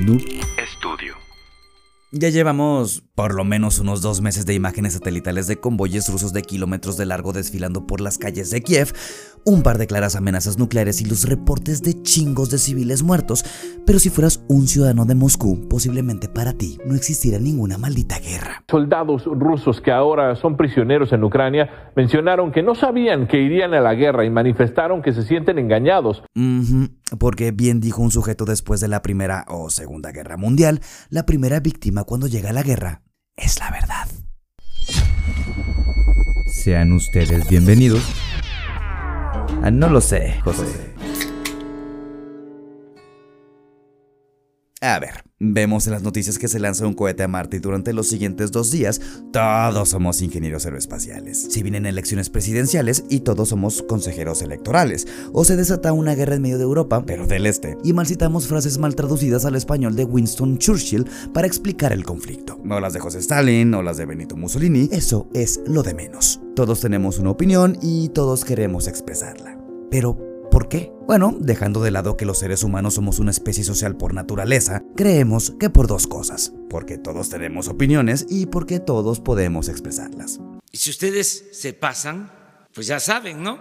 Noob Studio. Ya llevamos por lo menos unos dos meses de imágenes satelitales de convoyes rusos de kilómetros de largo desfilando por las calles de Kiev, un par de claras amenazas nucleares y los reportes de chingos de civiles muertos, pero si fueras un ciudadano de Moscú, posiblemente para ti no existiera ninguna maldita guerra. Soldados rusos que ahora son prisioneros en Ucrania mencionaron que no sabían que irían a la guerra y manifestaron que se sienten engañados. Porque bien dijo un sujeto después de la Primera o Segunda Guerra Mundial, la primera víctima cuando llega la guerra es la verdad. Sean ustedes bienvenidos Ah, no lo sé, José. A ver, vemos en las noticias que se lanza un cohete a Marte y durante los siguientes dos días todos somos ingenieros aeroespaciales. Si vienen elecciones presidenciales y todos somos consejeros electorales. O se desata una guerra en medio de Europa, pero del este. Y mal citamos frases mal traducidas al español de Winston Churchill para explicar el conflicto. No las de José Stalin o las de Benito Mussolini, eso es lo de menos. Todos tenemos una opinión y todos queremos expresarla. Pero, ¿Por qué? Bueno, dejando de lado que los seres humanos somos una especie social por naturaleza, creemos que por dos cosas. Porque todos tenemos opiniones y porque todos podemos expresarlas. Y si ustedes se pasan, pues ya saben, ¿no?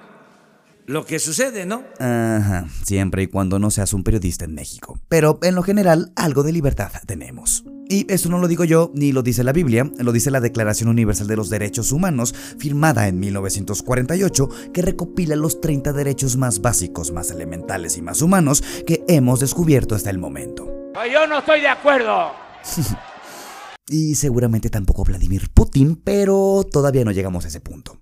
Lo que sucede, ¿no? Ajá, siempre y cuando no seas un periodista en México. Pero en lo general, algo de libertad tenemos. Y eso no lo digo yo, ni lo dice la Biblia, lo dice la Declaración Universal de los Derechos Humanos, firmada en 1948, que recopila los 30 derechos más básicos, más elementales y más humanos que hemos descubierto hasta el momento. Yo no estoy de acuerdo. y seguramente tampoco Vladimir Putin, pero todavía no llegamos a ese punto.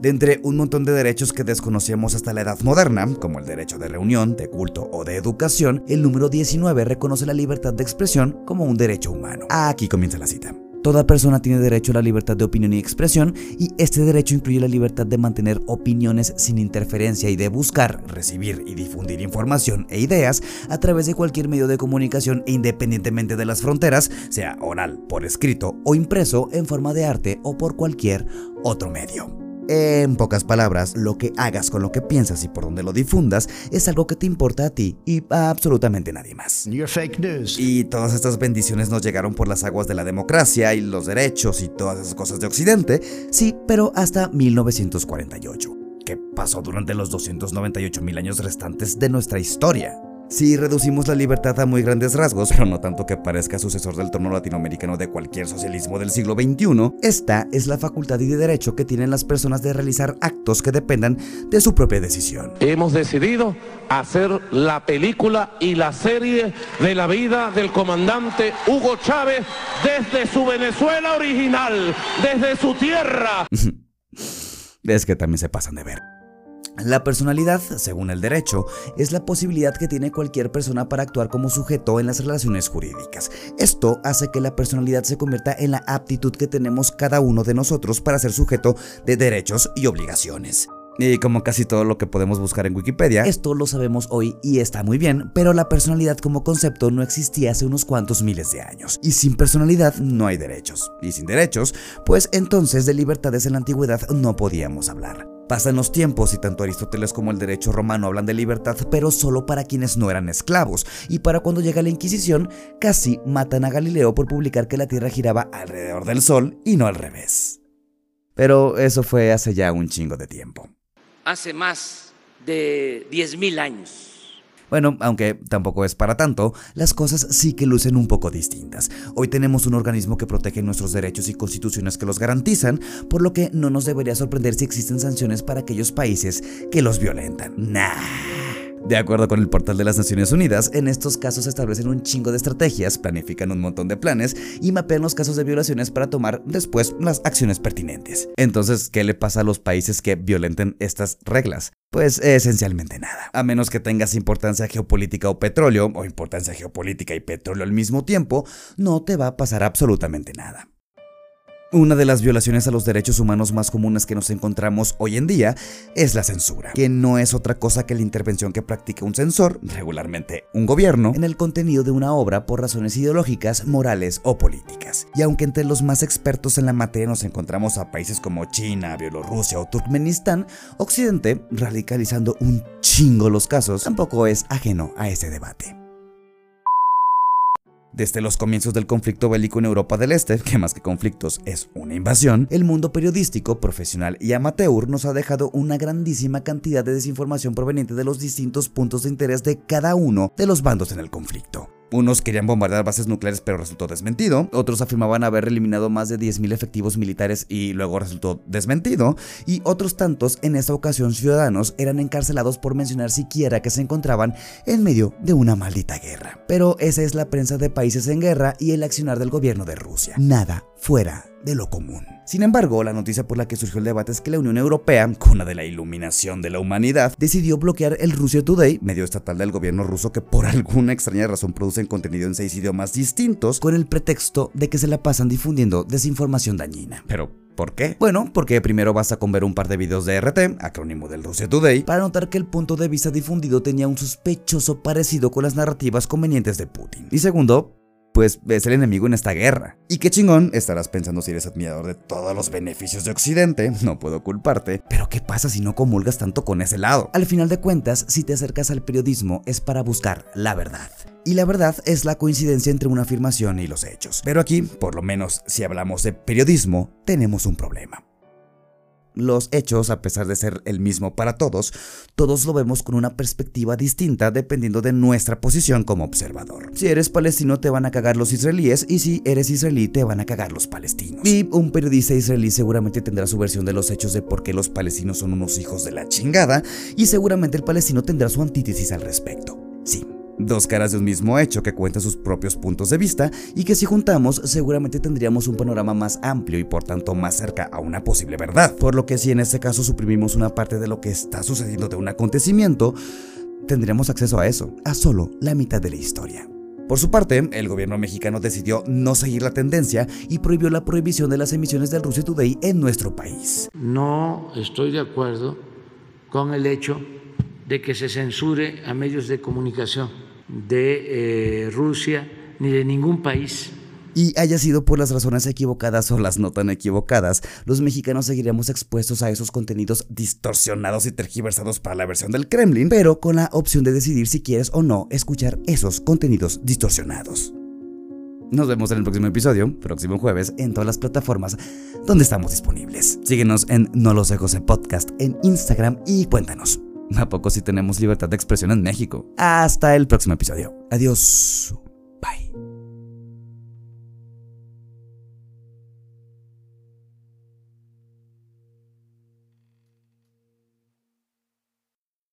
De entre un montón de derechos que desconocíamos hasta la edad moderna, como el derecho de reunión, de culto o de educación, el número 19 reconoce la libertad de expresión como un derecho humano. Aquí comienza la cita. Toda persona tiene derecho a la libertad de opinión y expresión y este derecho incluye la libertad de mantener opiniones sin interferencia y de buscar, recibir y difundir información e ideas a través de cualquier medio de comunicación e independientemente de las fronteras, sea oral, por escrito o impreso en forma de arte o por cualquier otro medio. En pocas palabras, lo que hagas con lo que piensas y por donde lo difundas es algo que te importa a ti y a absolutamente nadie más. Y todas estas bendiciones nos llegaron por las aguas de la democracia y los derechos y todas esas cosas de Occidente, sí, pero hasta 1948, que pasó durante los 298 mil años restantes de nuestra historia. Si reducimos la libertad a muy grandes rasgos, pero no tanto que parezca sucesor del trono latinoamericano de cualquier socialismo del siglo XXI, esta es la facultad y derecho que tienen las personas de realizar actos que dependan de su propia decisión. Hemos decidido hacer la película y la serie de la vida del comandante Hugo Chávez desde su Venezuela original, desde su tierra. es que también se pasan de ver. La personalidad, según el derecho, es la posibilidad que tiene cualquier persona para actuar como sujeto en las relaciones jurídicas. Esto hace que la personalidad se convierta en la aptitud que tenemos cada uno de nosotros para ser sujeto de derechos y obligaciones. Y como casi todo lo que podemos buscar en Wikipedia, esto lo sabemos hoy y está muy bien, pero la personalidad como concepto no existía hace unos cuantos miles de años. Y sin personalidad no hay derechos. Y sin derechos, pues entonces de libertades en la antigüedad no podíamos hablar. Pasan los tiempos y tanto Aristóteles como el derecho romano hablan de libertad, pero solo para quienes no eran esclavos, y para cuando llega la Inquisición, casi matan a Galileo por publicar que la Tierra giraba alrededor del Sol y no al revés. Pero eso fue hace ya un chingo de tiempo. Hace más de 10.000 años. Bueno, aunque tampoco es para tanto, las cosas sí que lucen un poco distintas. Hoy tenemos un organismo que protege nuestros derechos y constituciones que los garantizan, por lo que no nos debería sorprender si existen sanciones para aquellos países que los violentan. Nah. De acuerdo con el portal de las Naciones Unidas, en estos casos se establecen un chingo de estrategias, planifican un montón de planes y mapean los casos de violaciones para tomar después las acciones pertinentes. Entonces, ¿qué le pasa a los países que violenten estas reglas? Pues esencialmente nada. A menos que tengas importancia geopolítica o petróleo, o importancia geopolítica y petróleo al mismo tiempo, no te va a pasar absolutamente nada. Una de las violaciones a los derechos humanos más comunes que nos encontramos hoy en día es la censura, que no es otra cosa que la intervención que practica un censor, regularmente un gobierno, en el contenido de una obra por razones ideológicas, morales o políticas. Y aunque entre los más expertos en la materia nos encontramos a países como China, Bielorrusia o Turkmenistán, Occidente, radicalizando un chingo los casos, tampoco es ajeno a ese debate. Desde los comienzos del conflicto bélico en Europa del Este, que más que conflictos es una invasión, el mundo periodístico, profesional y amateur nos ha dejado una grandísima cantidad de desinformación proveniente de los distintos puntos de interés de cada uno de los bandos en el conflicto. Unos querían bombardear bases nucleares pero resultó desmentido, otros afirmaban haber eliminado más de 10.000 efectivos militares y luego resultó desmentido, y otros tantos, en esta ocasión ciudadanos, eran encarcelados por mencionar siquiera que se encontraban en medio de una maldita guerra. Pero esa es la prensa de países en guerra y el accionar del gobierno de Rusia. Nada fuera de lo común. Sin embargo, la noticia por la que surgió el debate es que la Unión Europea, cuna de la iluminación de la humanidad, decidió bloquear el Russia Today, medio estatal del gobierno ruso que por alguna extraña razón producen contenido en seis idiomas distintos, con el pretexto de que se la pasan difundiendo desinformación dañina. Pero, ¿Por qué? Bueno, porque primero basta con ver un par de videos de RT, acrónimo del Russia Today, para notar que el punto de vista difundido tenía un sospechoso parecido con las narrativas convenientes de Putin. Y segundo, pues es el enemigo en esta guerra. Y qué chingón, estarás pensando si eres admirador de todos los beneficios de Occidente, no puedo culparte, pero ¿qué pasa si no comulgas tanto con ese lado? Al final de cuentas, si te acercas al periodismo es para buscar la verdad. Y la verdad es la coincidencia entre una afirmación y los hechos. Pero aquí, por lo menos si hablamos de periodismo, tenemos un problema los hechos, a pesar de ser el mismo para todos, todos lo vemos con una perspectiva distinta dependiendo de nuestra posición como observador. Si eres palestino te van a cagar los israelíes y si eres israelí te van a cagar los palestinos. Y un periodista israelí seguramente tendrá su versión de los hechos de por qué los palestinos son unos hijos de la chingada y seguramente el palestino tendrá su antítesis al respecto. Dos caras de un mismo hecho que cuentan sus propios puntos de vista y que si juntamos seguramente tendríamos un panorama más amplio y por tanto más cerca a una posible verdad. Por lo que si en este caso suprimimos una parte de lo que está sucediendo de un acontecimiento, tendríamos acceso a eso, a solo la mitad de la historia. Por su parte, el gobierno mexicano decidió no seguir la tendencia y prohibió la prohibición de las emisiones del Russia Today en nuestro país. No estoy de acuerdo con el hecho de que se censure a medios de comunicación de eh, Rusia ni de ningún país. Y haya sido por las razones equivocadas o las no tan equivocadas, los mexicanos seguiremos expuestos a esos contenidos distorsionados y tergiversados para la versión del Kremlin, pero con la opción de decidir si quieres o no escuchar esos contenidos distorsionados. Nos vemos en el próximo episodio, próximo jueves, en todas las plataformas donde estamos disponibles. Síguenos en No los dejo en podcast en Instagram y cuéntanos. ¿A poco si tenemos libertad de expresión en México? Hasta el próximo episodio. Adiós.